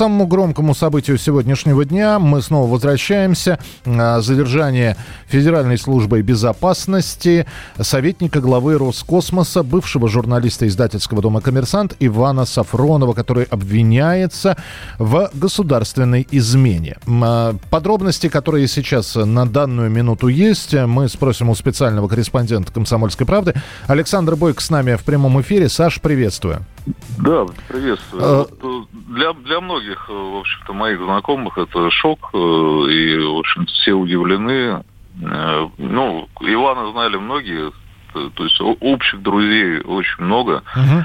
самому громкому событию сегодняшнего дня мы снова возвращаемся. А, задержание Федеральной службы безопасности советника главы Роскосмоса, бывшего журналиста издательского дома «Коммерсант» Ивана Сафронова, который обвиняется в государственной измене. А, подробности, которые сейчас на данную минуту есть, мы спросим у специального корреспондента «Комсомольской правды». Александр Бойко с нами в прямом эфире. Саш, приветствую. Да, приветствую. А... Вот, э, для, для многих, э, в общем-то, моих знакомых это шок, э, и, в общем все удивлены. Ну, Ивана знали многие, то есть общих друзей очень много. Угу.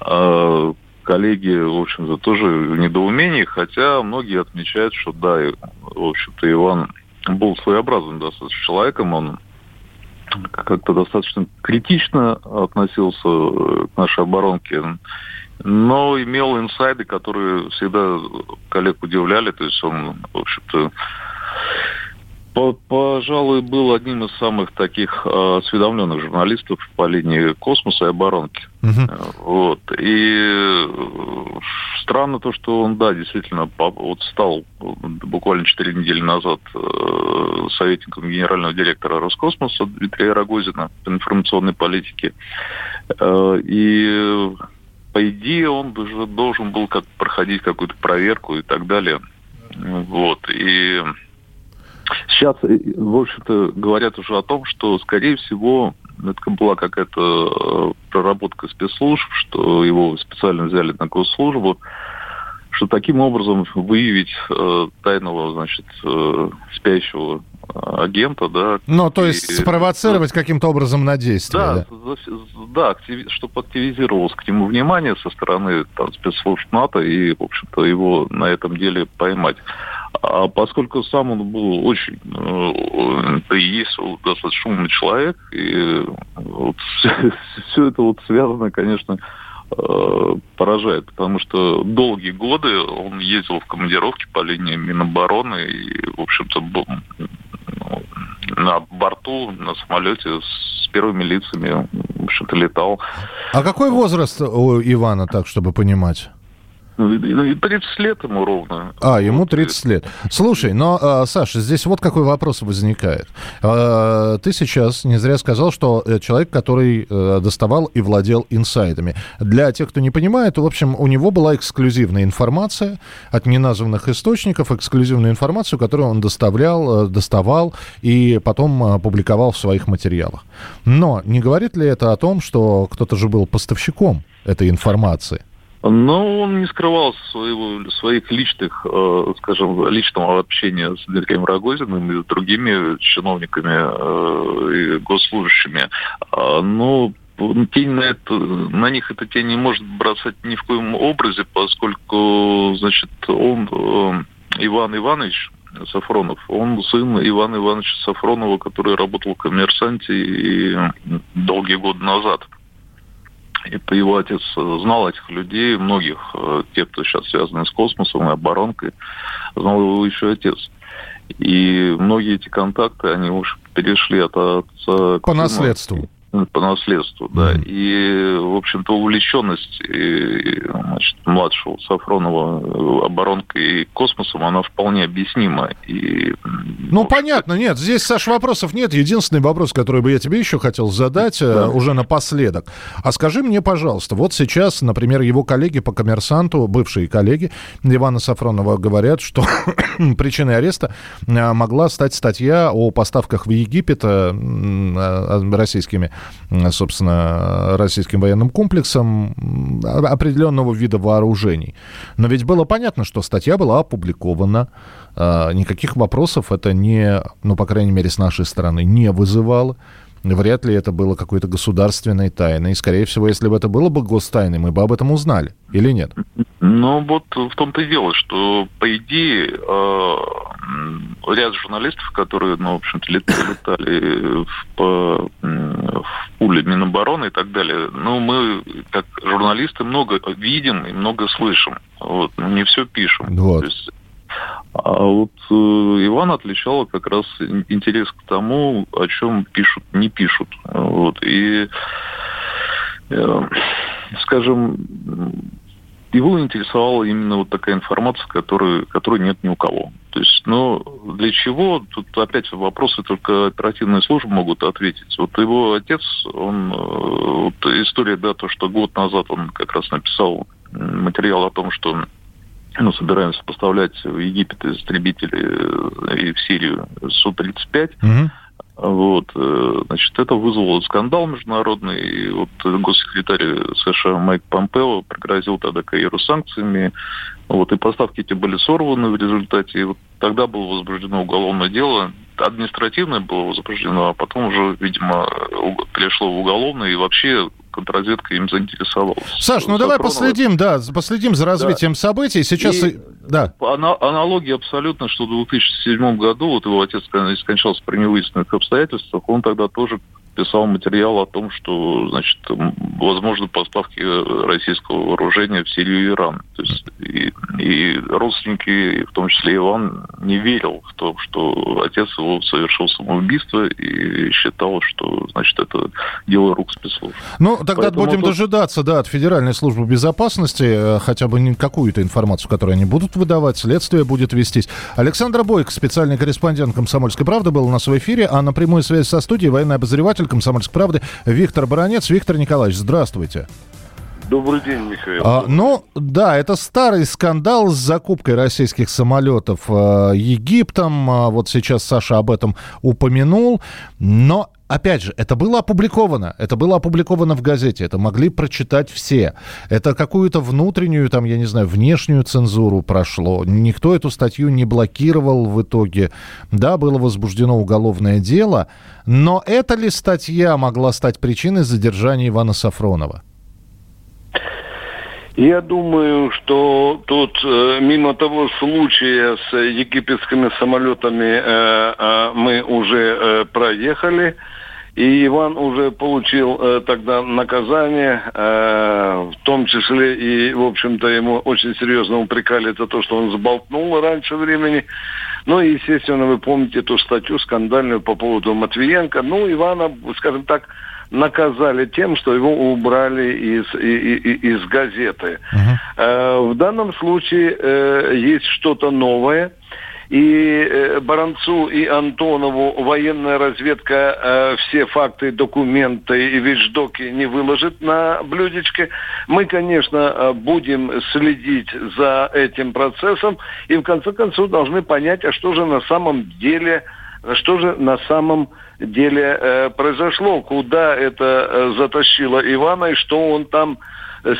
А коллеги, в общем-то, тоже в недоумении, хотя многие отмечают, что да, в общем-то, Иван был своеобразным достаточно человеком, он как-то достаточно критично относился к нашей оборонке, но имел инсайды, которые всегда коллег удивляли. То есть он, в общем-то, пожалуй, был одним из самых таких э, осведомленных журналистов по линии космоса и оборонки. Uh-huh. Вот. И э, странно то, что он, да, действительно, вот стал буквально 4 недели назад советником генерального директора Роскосмоса Дмитрия Рогозина по информационной политике. И по идее он уже должен был как проходить какую-то проверку и так далее. Вот. И Сейчас, э, в общем-то, говорят уже о том, что, скорее всего, это была какая-то э, проработка спецслужб, что его специально взяли на госслужбу, что таким образом выявить э, тайного, значит, э, спящего агента, да. Ну, то есть и, спровоцировать да, каким-то образом на действие. Да, да, да активи, чтобы активизировалось к нему внимание со стороны там, спецслужб НАТО и, в общем-то, его на этом деле поймать. А поскольку сам он был очень, э, да и есть достаточно умный человек, и вот все, все это вот связано, конечно, э, поражает, потому что долгие годы он ездил в командировки по линии Минобороны и, в общем-то, был ну, на борту, на самолете с первыми лицами, в общем-то, летал. А какой возраст у Ивана, так, чтобы понимать? 30 ну, лет ему ровно. А, ему 30 лет. Слушай, но, а, Саша, здесь вот какой вопрос возникает. А, ты сейчас не зря сказал, что э, человек, который э, доставал и владел инсайдами. Для тех, кто не понимает, в общем, у него была эксклюзивная информация от неназванных источников, эксклюзивную информацию, которую он доставлял, э, доставал и потом публиковал в своих материалах. Но не говорит ли это о том, что кто-то же был поставщиком этой информации? Но он не скрывал своего, своих личных, э, скажем, личного общения с Дмитрием Рогозиным и другими чиновниками э, и госслужащими. А, но тень на, это, на них эта тень не может бросать ни в коем образе, поскольку, значит, он, э, Иван Иванович, Сафронов. Он сын Ивана Ивановича Сафронова, который работал в коммерсанте и долгие годы назад. И его отец знал этих людей, многих, э, тех, кто сейчас связаны с космосом и оборонкой, знал его еще отец. И многие эти контакты, они уж перешли от отца По сыну. наследству по наследству, да. И, в общем-то, увлеченность и, значит, младшего Сафронова оборонкой и космосом, она вполне объяснима. И, ну, понятно, нет, здесь, Саш, вопросов нет. Единственный вопрос, который бы я тебе еще хотел задать, э, да. уже напоследок. А скажи мне, пожалуйста, вот сейчас, например, его коллеги по коммерсанту, бывшие коллеги Ивана Сафронова говорят, что причиной ареста э, могла стать статья о поставках в Египет э, российскими собственно, российским военным комплексом определенного вида вооружений. Но ведь было понятно, что статья была опубликована, а, никаких вопросов это не, ну, по крайней мере, с нашей стороны не вызывало вряд ли это было какой-то государственной тайной. И, скорее всего, если бы это было бы гостайной, мы бы об этом узнали. Или нет? Ну, вот в том-то и дело, что, по идее, э, ряд журналистов, которые, ну, в общем-то, летали в, по, в пуле Минобороны и так далее, ну, мы, как журналисты, много видим и много слышим. Вот, не все пишем. Вот. То есть а вот э, Иван отличал как раз интерес к тому, о чем пишут, не пишут. Вот, и, э, скажем, его интересовала именно вот такая информация, которой, которой нет ни у кого. То есть, ну, для чего? Тут опять вопросы только оперативные службы могут ответить. Вот его отец, он, э, вот история, да, то, что год назад он как раз написал материал о том, что ну, собираемся поставлять в Египет истребители и в Сирию Су-35. Угу. Вот, э, значит, это вызвало скандал международный. И вот госсекретарь США Майк Помпео пригрозил тогда Каиру санкциями. Вот, и поставки эти были сорваны в результате. И вот тогда было возбуждено уголовное дело. Административное было возбуждено, а потом уже, видимо, перешло в уголовное. И вообще контрразведка им заинтересовалась. Саш, ну давай последим, да, последим за развитием да. событий. Сейчас, и, да. Аналогия абсолютно, что в 2007 году, вот его отец скончался при невыясненных обстоятельствах, он тогда тоже писал материал о том, что, значит, возможно поставки российского вооружения в Сирию и Иран. То есть и, и родственники, в том числе Иван, не верил в то, что отец его совершил самоубийство и считал, что, значит, это дело рук спецслужб. Ну, тогда Поэтому будем тут... дожидаться, да, от Федеральной службы безопасности э, хотя бы какую-то информацию, которую они будут выдавать, следствие будет вестись. Александр Бойко, специальный корреспондент «Комсомольской правды», был у нас в эфире, а на прямую связь со студией военный обозреватель обозреватель «Комсомольской правды» Виктор Баранец. Виктор Николаевич, здравствуйте. Добрый день, Михаил. А, ну, да, это старый скандал с закупкой российских самолетов э, Египтом. А, вот сейчас Саша об этом упомянул. Но опять же, это было опубликовано. Это было опубликовано в газете. Это могли прочитать все. Это какую-то внутреннюю, там, я не знаю, внешнюю цензуру прошло. Никто эту статью не блокировал в итоге. Да, было возбуждено уголовное дело. Но эта ли статья могла стать причиной задержания Ивана Сафронова? Я думаю, что тут э, мимо того случая с египетскими самолетами э, э, мы уже проехали. И Иван уже получил тогда наказание, в том числе и, в общем-то, ему очень серьезно упрекали за то, что он сболтнул раньше времени. Ну и, естественно, вы помните эту статью скандальную по поводу Матвиенко. Ну, Ивана, скажем так, наказали тем, что его убрали из, из, из газеты. Uh-huh. Э, в данном случае э, есть что-то новое. И э, Баранцу и Антонову военная разведка э, все факты, документы и вещдоки не выложит на блюдечке. Мы, конечно, э, будем следить за этим процессом и в конце концов должны понять, а что же на самом деле, что же на самом деле э, произошло, куда это э, затащило Ивана и что он там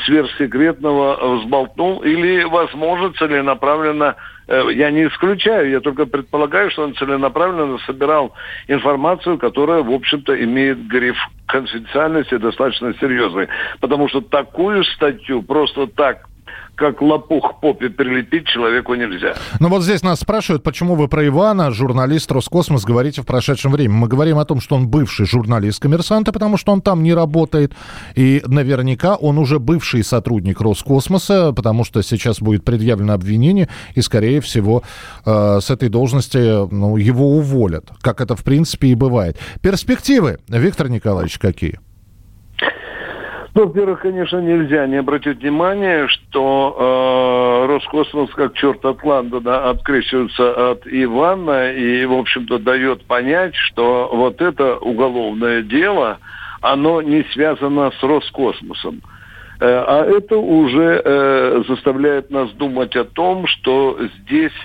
сверхсекретного взболтнул или, возможно, целенаправленно, э, я не исключаю, я только предполагаю, что он целенаправленно собирал информацию, которая, в общем-то, имеет гриф конфиденциальности достаточно серьезный. Потому что такую статью просто так как лопух попе прилепить человеку нельзя. Ну вот здесь нас спрашивают, почему вы про Ивана, журналист Роскосмос, говорите в прошедшем времени. Мы говорим о том, что он бывший журналист коммерсанта, потому что он там не работает. И наверняка он уже бывший сотрудник Роскосмоса, потому что сейчас будет предъявлено обвинение, и, скорее всего, э, с этой должности ну, его уволят, как это, в принципе, и бывает. Перспективы, Виктор Николаевич, какие? Ну, во-первых, конечно, нельзя не обратить внимание, что э, Роскосмос, как черт от Лондона, открещивается от Ивана и, в общем-то, дает понять, что вот это уголовное дело, оно не связано с Роскосмосом. Э, а это уже э, заставляет нас думать о том, что здесь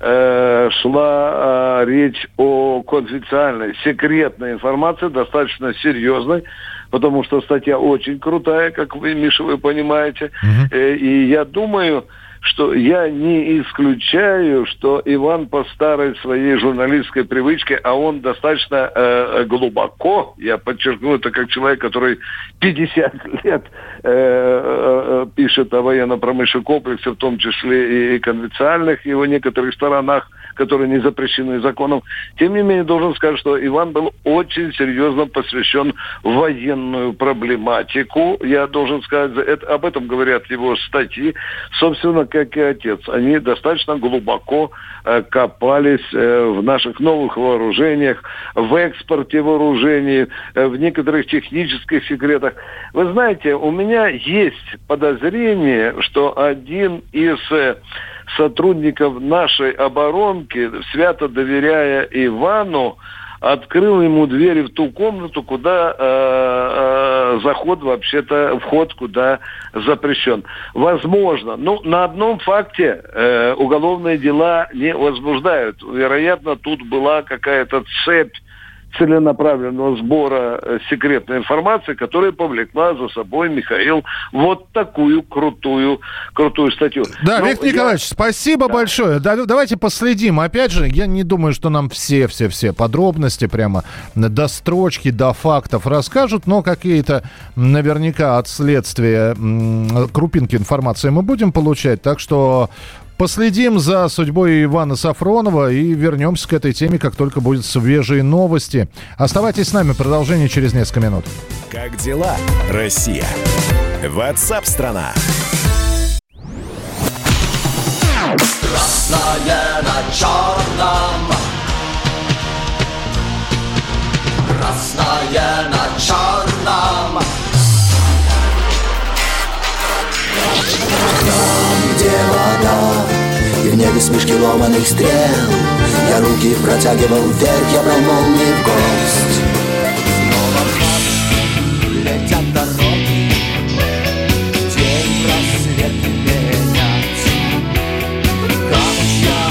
э, шла э, речь о конфиденциальной, секретной информации, достаточно серьезной, потому что статья очень крутая, как вы, Миша, вы понимаете. Угу. И я думаю, что я не исключаю, что Иван по старой своей журналистской привычке, а он достаточно э, глубоко, я подчеркну это как человек, который 50 лет э, э, пишет о военно-промышленном комплексе, в том числе и конвенциальных его некоторых сторонах, которые не запрещены законом. Тем не менее, должен сказать, что Иван был очень серьезно посвящен военную проблематику. Я должен сказать, это, об этом говорят его статьи, собственно, как и отец. Они достаточно глубоко э, копались э, в наших новых вооружениях, в экспорте вооружений, э, в некоторых технических секретах. Вы знаете, у меня есть подозрение, что один из сотрудников нашей оборонки, свято доверяя Ивану, открыл ему двери в ту комнату, куда э, заход вообще-то, вход куда запрещен. Возможно. Ну, на одном факте э, уголовные дела не возбуждают. Вероятно, тут была какая-то цепь целенаправленного сбора э, секретной информации, которая повлекла за собой Михаил вот такую крутую, крутую статью. Да, Но ну, Виктор я... Николаевич, спасибо да. большое. Да, давайте последим. Опять же, я не думаю, что нам все-все-все подробности прямо до строчки, до фактов расскажут, но какие-то наверняка от следствия крупинки информации мы будем получать. Так что Последим за судьбой Ивана Сафронова и вернемся к этой теме, как только будут свежие новости. Оставайтесь с нами, продолжение через несколько минут. Как дела, Россия? Ватсап-страна! Красное на черном Красное на черном Вода И в небе смешки ломаных стрел. Я руки протягивал вверх, я брал молнии в гость. Снова в летят дороги День рассвет менять Камушья,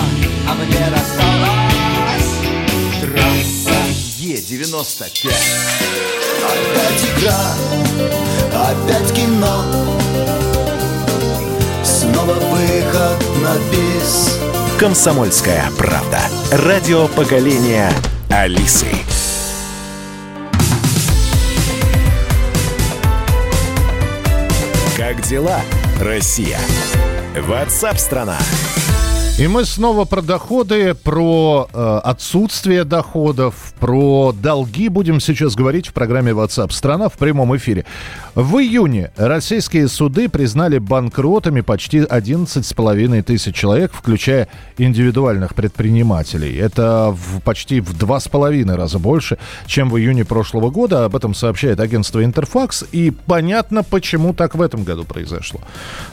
а мне досталась Трасса Е-95 Опять игра, опять кино Снова выход на бис. Комсомольская правда. Радио поколения Алисы. Как дела, Россия? Ватсап-страна! И мы снова про доходы, про э, отсутствие доходов, про долги будем сейчас говорить в программе WhatsApp страна в прямом эфире. В июне российские суды признали банкротами почти 11,5 тысяч человек, включая индивидуальных предпринимателей. Это в, почти в два с половиной раза больше, чем в июне прошлого года. Об этом сообщает агентство Интерфакс. И понятно, почему так в этом году произошло.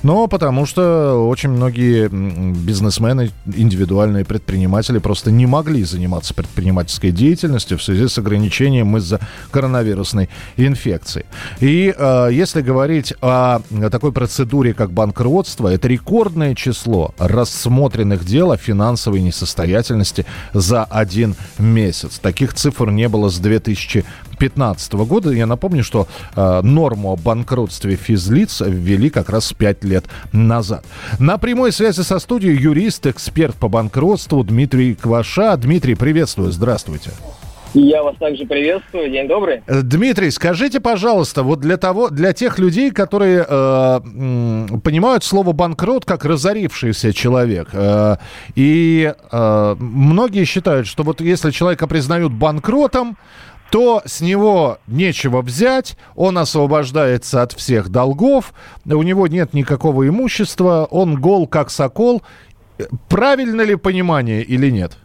Но потому что очень многие бизнесмены, индивидуальные предприниматели просто не могли заниматься предпринимательской деятельностью в связи с ограничением из-за коронавирусной инфекции. И Э, если говорить о такой процедуре, как банкротство, это рекордное число рассмотренных дел о финансовой несостоятельности за один месяц. Таких цифр не было с 2015 года. Я напомню, что э, норму о банкротстве физлиц ввели как раз 5 лет назад. На прямой связи со студией юрист, эксперт по банкротству Дмитрий Кваша. Дмитрий, приветствую, здравствуйте. Я вас также приветствую. День добрый. Э, Дмитрий, скажите, пожалуйста, вот для того, для тех людей, которые э, понимают слово банкрот как разорившийся человек, э, и э, многие считают, что вот если человека признают банкротом, то с него нечего взять, он освобождается от всех долгов, у него нет никакого имущества, он гол как сокол. Правильно ли понимание или нет?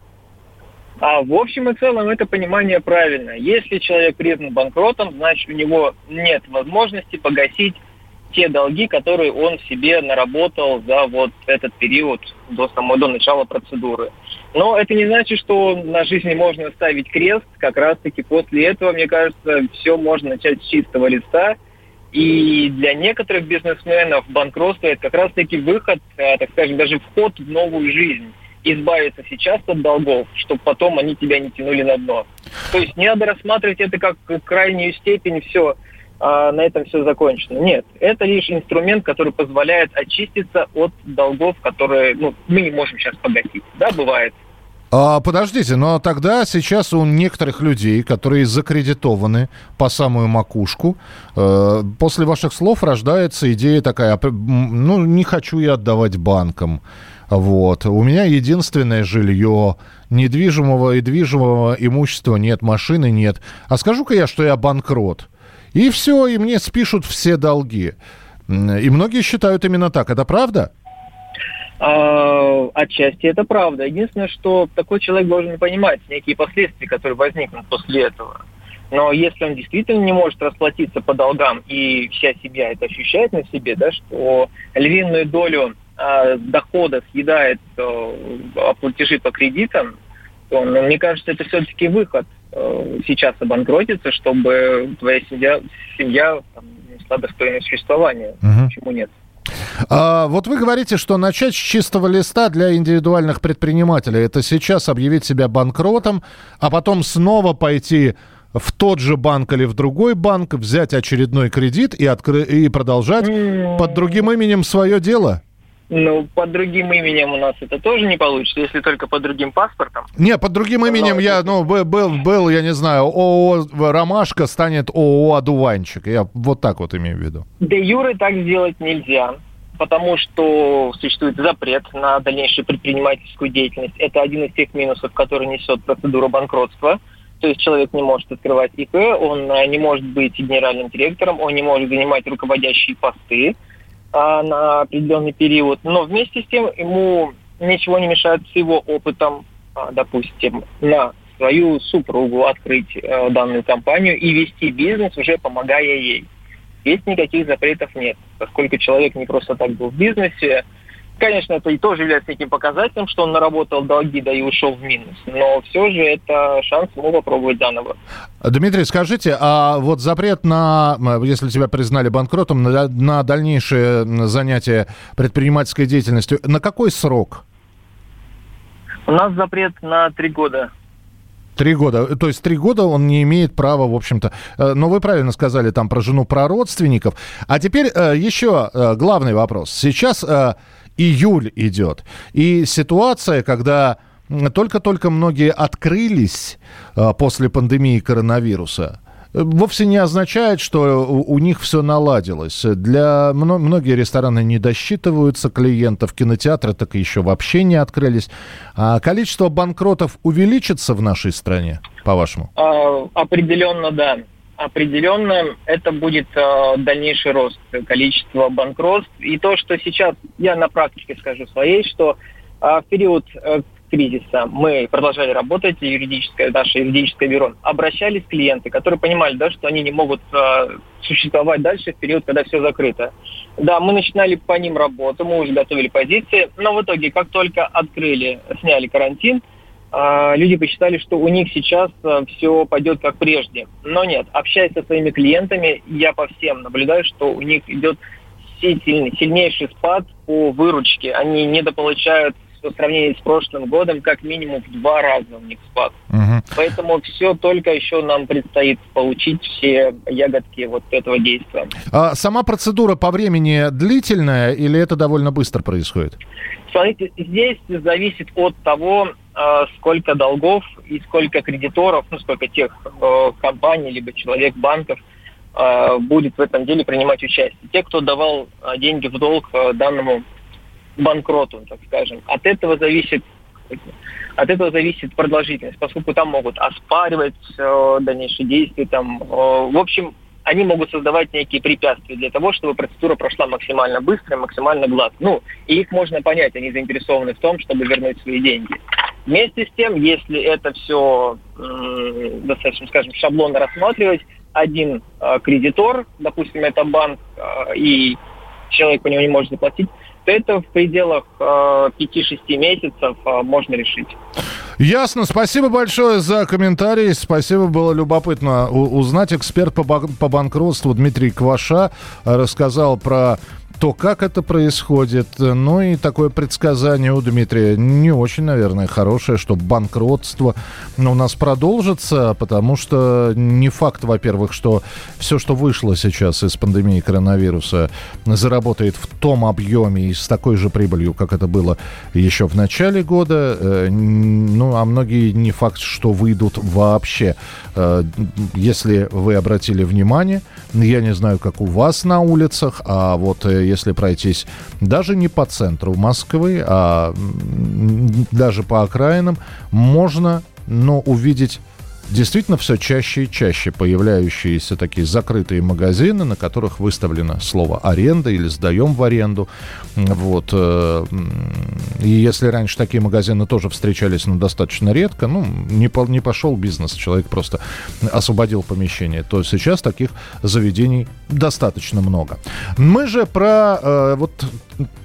А в общем и целом это понимание правильно. Если человек признан банкротом, значит у него нет возможности погасить те долги, которые он себе наработал за вот этот период до самого до начала процедуры. Но это не значит, что на жизни можно ставить крест. Как раз-таки после этого, мне кажется, все можно начать с чистого листа. И для некоторых бизнесменов банкротство это как раз-таки выход, э, так скажем, даже вход в новую жизнь избавиться сейчас от долгов, чтобы потом они тебя не тянули на дно. То есть не надо рассматривать это как крайнюю степень, все, а на этом все закончено. Нет, это лишь инструмент, который позволяет очиститься от долгов, которые ну, мы не можем сейчас погасить. Да, бывает. А, подождите, но тогда сейчас у некоторых людей, которые закредитованы по самую макушку, э, после ваших слов рождается идея такая, ну, не хочу я отдавать банкам. Вот. У меня единственное жилье, недвижимого и движимого имущества нет, машины нет. А скажу-ка я, что я банкрот. И все, и мне спишут все долги. И многие считают именно так. Это правда? А, отчасти это правда. Единственное, что такой человек должен понимать некие последствия, которые возникнут после этого. Но если он действительно не может расплатиться по долгам, и вся семья это ощущает на себе, да, что львиную долю дохода съедает э, платежи по кредитам, то, ну, мне кажется, это все-таки выход э, сейчас обанкротиться, чтобы твоя семья, семья там, несла достойное существование. Угу. Почему нет? А, вот вы говорите, что начать с чистого листа для индивидуальных предпринимателей это сейчас объявить себя банкротом, а потом снова пойти в тот же банк или в другой банк, взять очередной кредит и, откры... и продолжать mm. под другим именем свое дело? Ну, под другим именем у нас это тоже не получится, если только под другим паспортом. Не, под другим именем я, ну, был, был, я не знаю, ООО «Ромашка» станет ООО «Одуванчик». Я вот так вот имею в виду. Де юры так сделать нельзя, потому что существует запрет на дальнейшую предпринимательскую деятельность. Это один из тех минусов, который несет процедура банкротства – то есть человек не может открывать ИП, он э, не может быть генеральным директором, он не может занимать руководящие посты а, на определенный период. Но вместе с тем ему ничего не мешает с его опытом, а, допустим, на свою супругу открыть а, данную компанию и вести бизнес, уже помогая ей. Здесь никаких запретов нет, поскольку человек не просто так был в бизнесе, Конечно, это и тоже является неким показателем, что он наработал долги, да и ушел в минус. Но все же это шанс ему попробовать заново. Дмитрий, скажите, а вот запрет на, если тебя признали банкротом, на, на дальнейшее занятие предпринимательской деятельностью, на какой срок? У нас запрет на три года. Три года. То есть три года он не имеет права, в общем-то. Э, но вы правильно сказали там про жену, про родственников. А теперь э, еще э, главный вопрос. Сейчас июль идет. И ситуация, когда только-только многие открылись а, после пандемии коронавируса, вовсе не означает, что у, у них все наладилось. Для многие рестораны не досчитываются клиентов, кинотеатры так еще вообще не открылись. А количество банкротов увеличится в нашей стране, по-вашему? А, определенно, да определенно это будет э, дальнейший рост количества банкротств. И то, что сейчас я на практике скажу своей, что э, в период э, кризиса мы продолжали работать, юридическое, наше юридическое бюро, обращались клиенты, которые понимали, да, что они не могут э, существовать дальше в период, когда все закрыто. Да, мы начинали по ним работу, мы уже готовили позиции, но в итоге, как только открыли, сняли карантин, люди посчитали, что у них сейчас а, все пойдет как прежде. Но нет, общаясь со своими клиентами, я по всем наблюдаю, что у них идет сильнейший спад по выручке. Они недополучают по сравнению с прошлым годом как минимум в два раза у них спад. Угу. Поэтому все только еще нам предстоит получить все ягодки вот этого действия. А сама процедура по времени длительная или это довольно быстро происходит? Смотрите, здесь зависит от того, а, сколько долгов и сколько кредиторов, ну, сколько тех э, компаний, либо человек, банков э, будет в этом деле принимать участие. Те, кто давал э, деньги в долг э, данному банкроту, так скажем. От этого зависит от этого зависит продолжительность, поскольку там могут оспаривать э, дальнейшие действия. Там, э, в общем, они могут создавать некие препятствия для того, чтобы процедура прошла максимально быстро и максимально гладко. Ну, и их можно понять, они заинтересованы в том, чтобы вернуть свои деньги. Вместе с тем, если это все достаточно, скажем, шаблонно рассматривать, один э, кредитор, допустим, это банк, э, и человек по нему не может заплатить, то это в пределах э, 5-6 месяцев э, можно решить. Ясно. Спасибо большое за комментарий. Спасибо, было любопытно узнать. Эксперт по банкротству Дмитрий Кваша рассказал про то, как это происходит. Ну и такое предсказание у Дмитрия не очень, наверное, хорошее, что банкротство у нас продолжится, потому что не факт, во-первых, что все, что вышло сейчас из пандемии коронавируса, заработает в том объеме и с такой же прибылью, как это было еще в начале года. Э, ну, ну, а многие не факт, что выйдут вообще. Э, если вы обратили внимание, я не знаю, как у вас на улицах, а вот э, если пройтись даже не по центру Москвы, а даже по окраинам, можно, но увидеть действительно все чаще и чаще появляющиеся такие закрытые магазины, на которых выставлено слово «аренда» или «сдаем в аренду». Вот. Э, и если раньше такие магазины тоже встречались, но достаточно редко, ну, не, по, не пошел бизнес, человек просто освободил помещение, то сейчас таких заведений достаточно много. Мы же про, э, вот,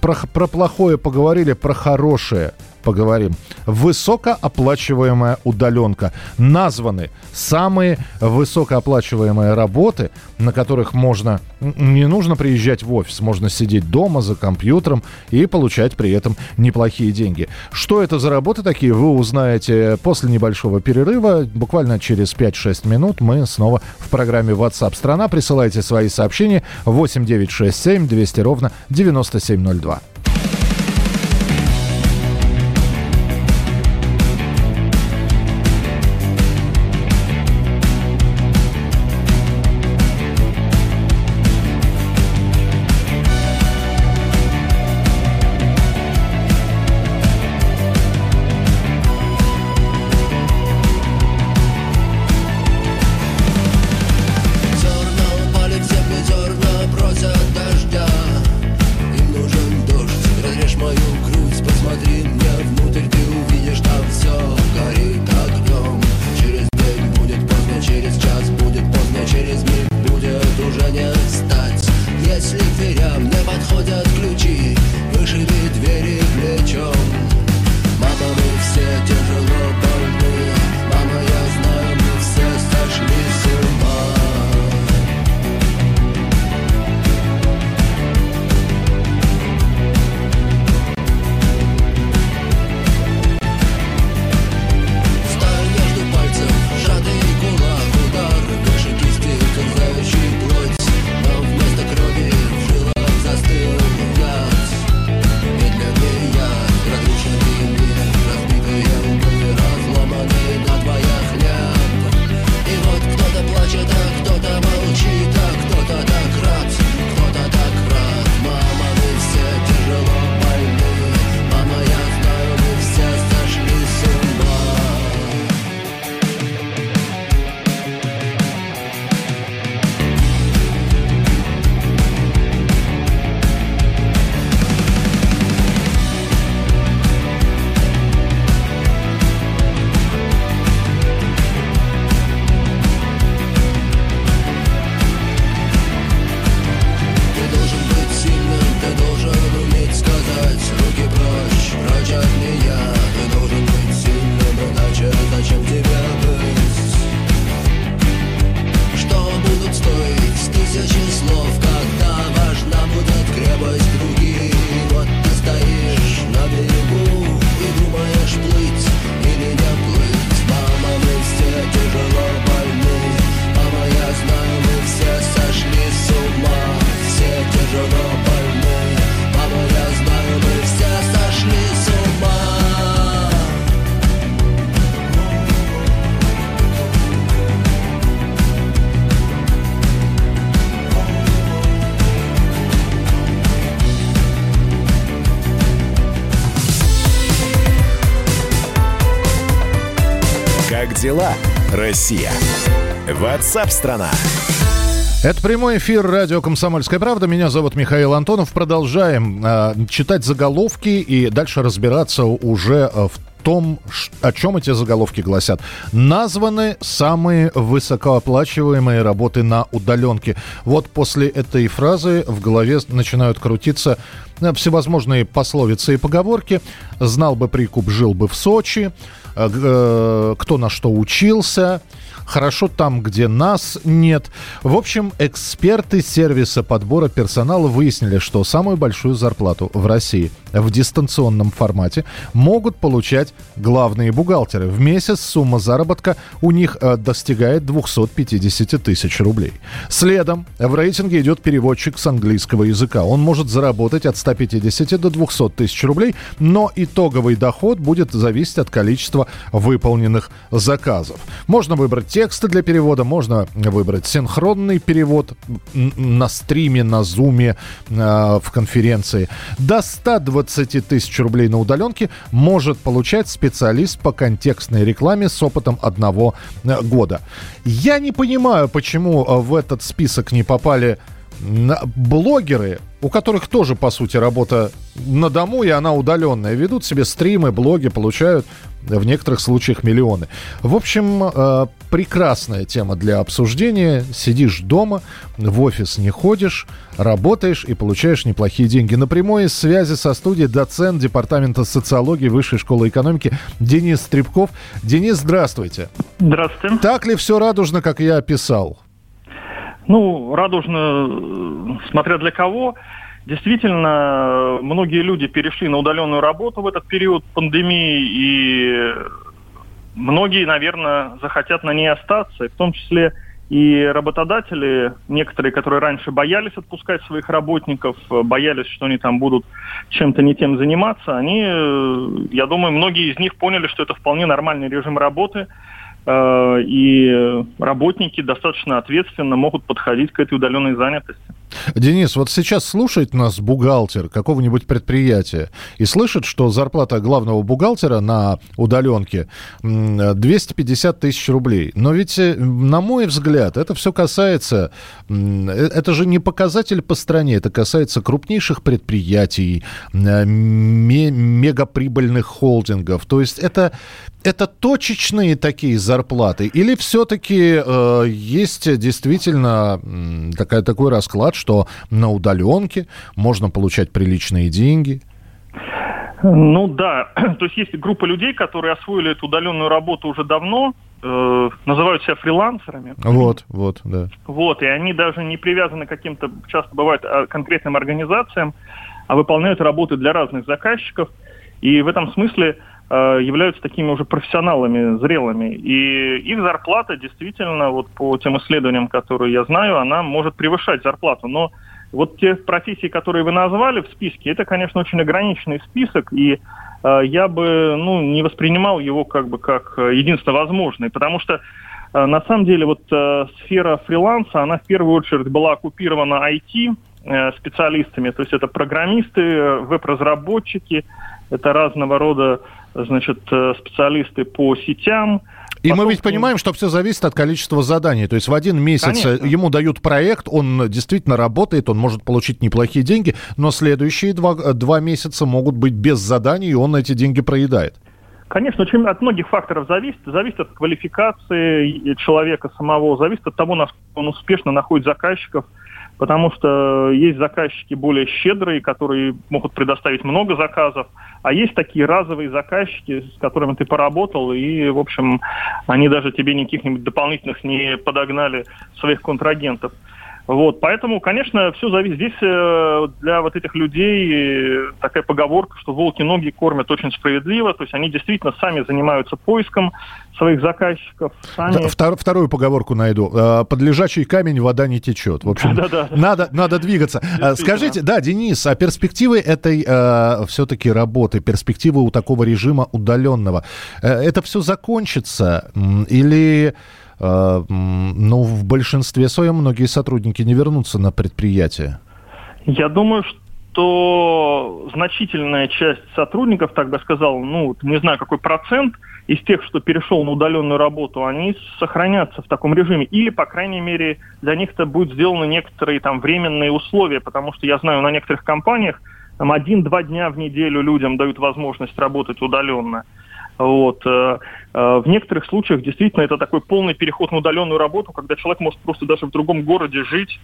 про, про плохое поговорили, про хорошее – поговорим. Высокооплачиваемая удаленка. Названы самые высокооплачиваемые работы, на которых можно, не нужно приезжать в офис, можно сидеть дома за компьютером и получать при этом неплохие деньги. Что это за работы такие, вы узнаете после небольшого перерыва. Буквально через 5-6 минут мы снова в программе WhatsApp страна. Присылайте свои сообщения 8967 200 ровно 9702. Дела, Россия? Ватсап-страна! Это прямой эфир радио «Комсомольская правда». Меня зовут Михаил Антонов. Продолжаем э, читать заголовки и дальше разбираться уже в том, о чем эти заголовки гласят. Названы самые высокооплачиваемые работы на удаленке. Вот после этой фразы в голове начинают крутиться э, всевозможные пословицы и поговорки. «Знал бы прикуп, жил бы в Сочи», кто на что учился, хорошо там, где нас нет. В общем, эксперты сервиса подбора персонала выяснили, что самую большую зарплату в России в дистанционном формате могут получать главные бухгалтеры. В месяц сумма заработка у них э, достигает 250 тысяч рублей. Следом в рейтинге идет переводчик с английского языка. Он может заработать от 150 до 200 тысяч рублей, но итоговый доход будет зависеть от количества выполненных заказов. Можно выбрать тексты для перевода, можно выбрать синхронный перевод на стриме, на зуме, э, в конференции. До 120 тысяч рублей на удаленке может получать специалист по контекстной рекламе с опытом одного э, года. Я не понимаю, почему э, в этот список не попали блогеры, у которых тоже, по сути, работа на дому, и она удаленная. Ведут себе стримы, блоги, получают в некоторых случаях миллионы. В общем, э, прекрасная тема для обсуждения. Сидишь дома, в офис не ходишь, работаешь и получаешь неплохие деньги. На прямой связи со студией доцент Департамента социологии Высшей школы экономики Денис Стребков. Денис, здравствуйте. Здравствуйте. Так ли все радужно, как я описал? Ну, радужно, смотря для кого. Действительно, многие люди перешли на удаленную работу в этот период пандемии, и многие, наверное, захотят на ней остаться, в том числе и работодатели, некоторые, которые раньше боялись отпускать своих работников, боялись, что они там будут чем-то не тем заниматься, они, я думаю, многие из них поняли, что это вполне нормальный режим работы, Э, и работники достаточно ответственно могут подходить к этой удаленной занятости. Денис, вот сейчас слушает нас бухгалтер какого-нибудь предприятия и слышит, что зарплата главного бухгалтера на удаленке 250 тысяч рублей. Но ведь, э, на мой взгляд, это все касается... Э, это же не показатель по стране, это касается крупнейших предприятий, мегаприбыльных холдингов. То есть это, это точечные такие зарплаты? Или все-таки э, есть действительно такая, такой расклад, что на удаленке можно получать приличные деньги? Ну да, то есть есть группа людей, которые освоили эту удаленную работу уже давно, э, называют себя фрилансерами. Вот, вот, да. Вот, и они даже не привязаны к каким-то, часто бывает, а, конкретным организациям, а выполняют работы для разных заказчиков. И в этом смысле являются такими уже профессионалами, зрелыми. И их зарплата действительно, вот по тем исследованиям, которые я знаю, она может превышать зарплату. Но вот те профессии, которые вы назвали в списке, это, конечно, очень ограниченный список, и э, я бы ну, не воспринимал его как бы как единственно возможный, потому что э, на самом деле вот э, сфера фриланса, она в первую очередь была оккупирована IT, э, специалистами, то есть это программисты, веб-разработчики, это разного рода значит, э, специалисты по сетям. И Потом... мы ведь понимаем, что все зависит от количества заданий. То есть в один месяц э, Конечно. ему дают проект, он действительно работает, он может получить неплохие деньги, но следующие два, э, два месяца могут быть без заданий, и он эти деньги проедает. Конечно, очень от многих факторов зависит. Зависит от квалификации человека самого, зависит от того, насколько он успешно находит заказчиков, потому что есть заказчики более щедрые, которые могут предоставить много заказов, а есть такие разовые заказчики, с которыми ты поработал, и, в общем, они даже тебе никаких-нибудь дополнительных не подогнали своих контрагентов. Вот, поэтому, конечно, все зависит. Здесь э, для вот этих людей э, такая поговорка, что волки ноги кормят очень справедливо, то есть они действительно сами занимаются поиском своих заказчиков. Сами... Втор, вторую поговорку найду. Э, под лежачий камень вода не течет. В общем, надо, надо двигаться. Скажите, да, Денис, а перспективы этой э, все-таки работы, перспективы у такого режима удаленного, это все закончится или ну, в большинстве своем многие сотрудники не вернутся на предприятие. Я думаю, что значительная часть сотрудников, так бы сказал, ну, не знаю, какой процент из тех, что перешел на удаленную работу, они сохранятся в таком режиме. Или, по крайней мере, для них это будут сделаны некоторые там временные условия, потому что я знаю, на некоторых компаниях там один-два дня в неделю людям дают возможность работать удаленно. Вот. Э, э, в некоторых случаях действительно это такой полный переход на удаленную работу, когда человек может просто даже в другом городе жить,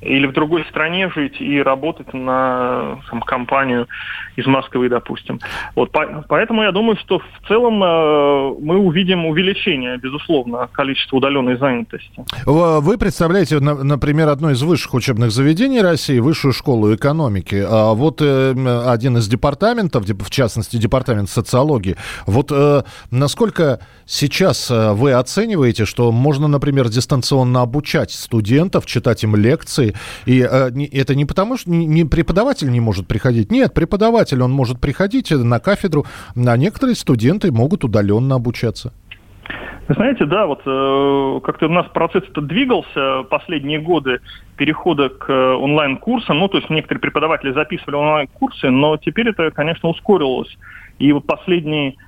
или в другой стране жить и работать на там, компанию из Москвы, допустим. Вот, по, поэтому я думаю, что в целом э, мы увидим увеличение, безусловно, количества удаленной занятости. Вы представляете, например, одно из высших учебных заведений России, высшую школу экономики. А вот э, один из департаментов, в частности, департамент социологии. Вот э, насколько сейчас э, вы оцениваете, что можно, например, дистанционно обучать студентов, читать им лекции, и э, не, это не потому, что не преподаватель не может приходить. Нет, преподаватель, он может приходить на кафедру, а некоторые студенты могут удаленно обучаться. Вы знаете, да, вот э, как-то у нас процесс это двигался последние годы перехода к э, онлайн-курсам. Ну, то есть некоторые преподаватели записывали онлайн-курсы, но теперь это, конечно, ускорилось. И вот последний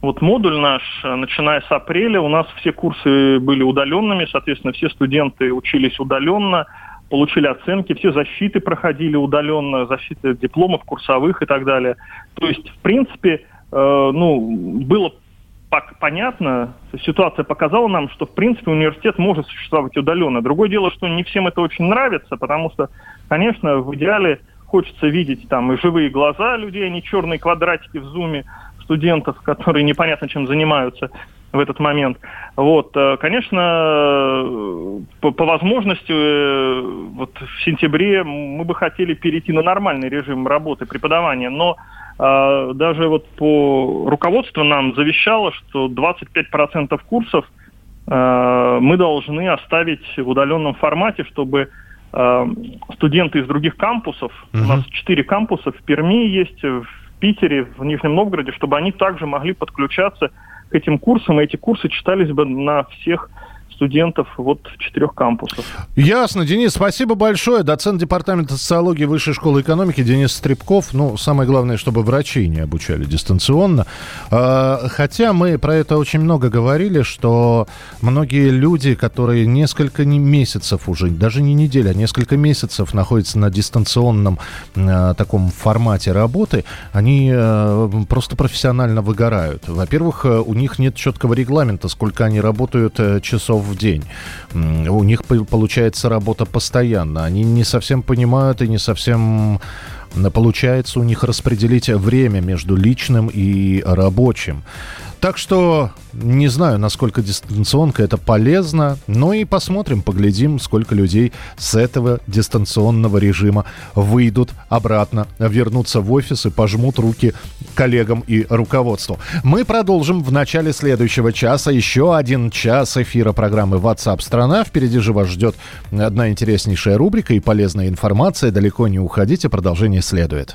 вот модуль наш, э, начиная с апреля, у нас все курсы были удаленными, соответственно, все студенты учились удаленно получили оценки, все защиты проходили удаленно, защиты дипломов, курсовых и так далее. То есть, в принципе, э, ну, было понятно, ситуация показала нам, что, в принципе, университет может существовать удаленно. Другое дело, что не всем это очень нравится, потому что, конечно, в идеале хочется видеть там и живые глаза людей, а не черные квадратики в зуме студентов, которые непонятно чем занимаются в этот момент. Вот, э, конечно, по, по возможности э, вот в сентябре мы бы хотели перейти на нормальный режим работы преподавания, но э, даже вот по руководству нам завещало, что 25% курсов э, мы должны оставить в удаленном формате, чтобы э, студенты из других кампусов, uh-huh. у нас 4 кампуса в Перми есть, в Питере, в Нижнем Новгороде, чтобы они также могли подключаться к этим курсам, и эти курсы читались бы на всех студентов вот четырех кампусов. Ясно, Денис, спасибо большое. Доцент департамента социологии Высшей школы экономики Денис Стребков. Ну, самое главное, чтобы врачи не обучали дистанционно. А, хотя мы про это очень много говорили, что многие люди, которые несколько месяцев уже, даже не неделя, а несколько месяцев находятся на дистанционном а, таком формате работы, они а, просто профессионально выгорают. Во-первых, у них нет четкого регламента, сколько они работают часов в день. У них получается работа постоянно. Они не совсем понимают и не совсем получается у них распределить время между личным и рабочим. Так что не знаю, насколько дистанционка это полезно, но и посмотрим, поглядим, сколько людей с этого дистанционного режима выйдут обратно, вернутся в офис и пожмут руки коллегам и руководству. Мы продолжим в начале следующего часа. Еще один час эфира программы WhatsApp страна. Впереди же вас ждет одна интереснейшая рубрика и полезная информация. Далеко не уходите, продолжение следует.